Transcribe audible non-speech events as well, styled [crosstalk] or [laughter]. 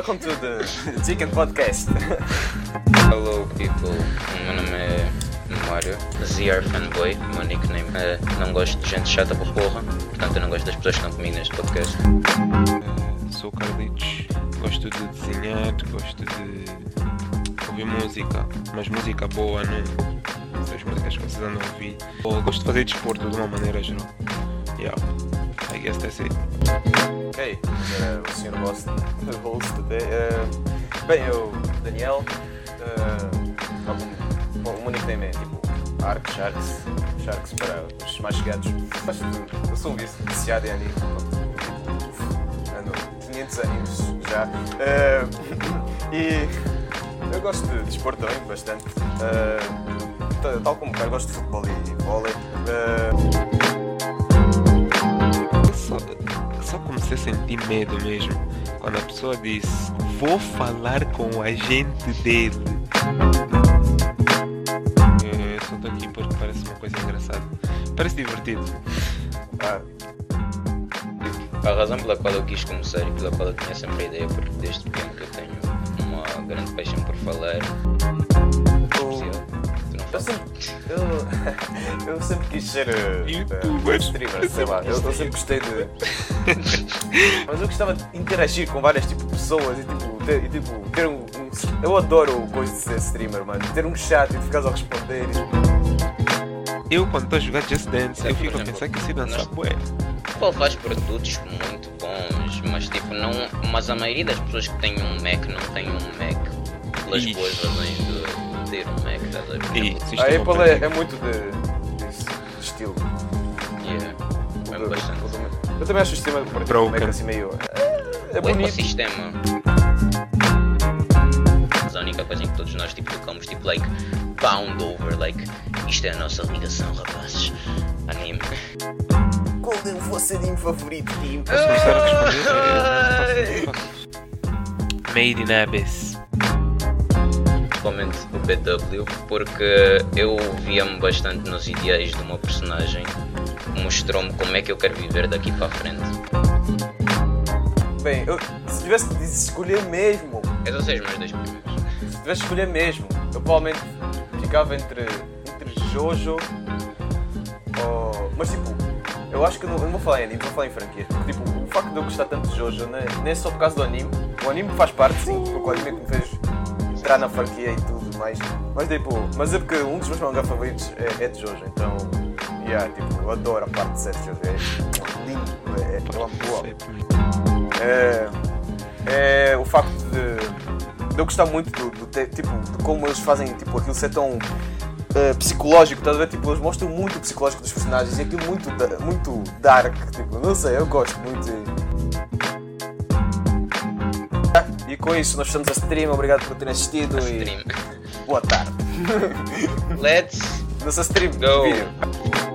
welcome to the Chicken Podcast. Hello people, o meu nome é Mário, ZR Fanboy, o meu nickname é Não gosto de gente chata por porra, portanto eu não gosto das pessoas que estão comigo neste podcast. Eh, sou o Carlitos, gosto de desenhar, gosto de ouvir música, mas música boa, não essas músicas que vocês andam a ouvir. Eu gosto de fazer desporto de uma maneira geral. Yeah, I guess that's it. Ok, uh, o senhor host, host today. Uh, bem, eu, Daniel, uh, algum, bom, o meu nickname é tipo Ark Sharks, Sharks para os mais chegados. Mas eu sou um vici- viciado em anime. Ando 500 animes já. Uh, [laughs] e eu gosto de desporto também, bastante. Tal- como cara, gosto de futebol e vôlei. Sentir medo mesmo quando a pessoa disse vou falar com o agente dele. Eu, eu só tô aqui porque parece uma coisa engraçada. Parece divertido. ah, A razão pela qual eu quis começar e pela qual eu tinha sempre a ideia, porque desde pequeno que eu tenho uma grande paixão por falar. Especial. Eu sempre, eu, [laughs] eu sempre quis ser uh, Youtuber. uh, streamer, sei lá. Eu, eu sempre gostei de. [laughs] Mas eu gostava de interagir com várias tipo, pessoas e tipo, ter, e, tipo, ter um, um- Eu adoro coisa de ser streamer, mano. Ter um chat e ficares a responder. Eu quando estou a jogar Just Dance, eu fico a pensar que se dançar bué. Apple faz produtos muito bons, mas tipo, não. Mas a maioria das pessoas que têm um Mac não tem um Mac pelas Ixi. boas razões de ter um Mac, estás a ver? Exemplo, A sistema Apple é, é muito de, disso, de estilo. yeah, O é bastante. o do- Eu também acho o sistema operativo do Broken. Mac assim meio. É, é O bonito. ecossistema. Mas a única coisa em que todos nós tipo, tocamos, tipo, like, bound over, like, isto é a nossa ligação, rapazes. Anime. Qual é o vosso anime favorito, Tim? Posso começar a responder? É, [laughs] não. Made in Abyss. Principalmente o BW, porque eu via-me bastante nos ideais de uma personagem mostrou-me como é que eu quero viver daqui para a frente. Bem, eu, se tivesse de escolher mesmo, Esses são os meus dois primeiros. se tivesse de escolher mesmo, eu provavelmente ficava entre, entre Jojo ou. Mas tipo, eu acho que não, eu não vou falar em anime, vou falar em franquia. Porque, tipo, o facto de eu gostar tanto de Jojo não é, não é só por causa do anime. O anime faz parte, sim, porque o anime é que me fez entrar na franquia e tudo mais. Mas tipo, mas é porque um dos meus mangá favoritos é, é de Jojo, então. Yeah, tipo, eu adoro a parte de 7 de Jojo. É lindo, é, é, eu amo. é, é o facto de, de eu gostar muito do, do te- tipo, de como eles fazem tipo, aquilo ser tão eh, psicológico, estás a ver? Tipo, eles mostram muito o psicológico dos personagens e aquilo muito, da- muito dark, tipo, não sei, eu gosto muito. E... com isso nós estamos a stream, obrigado por terem assistido e Stream. boa tarde. Let's [laughs] Nossa stream, go! vídeo.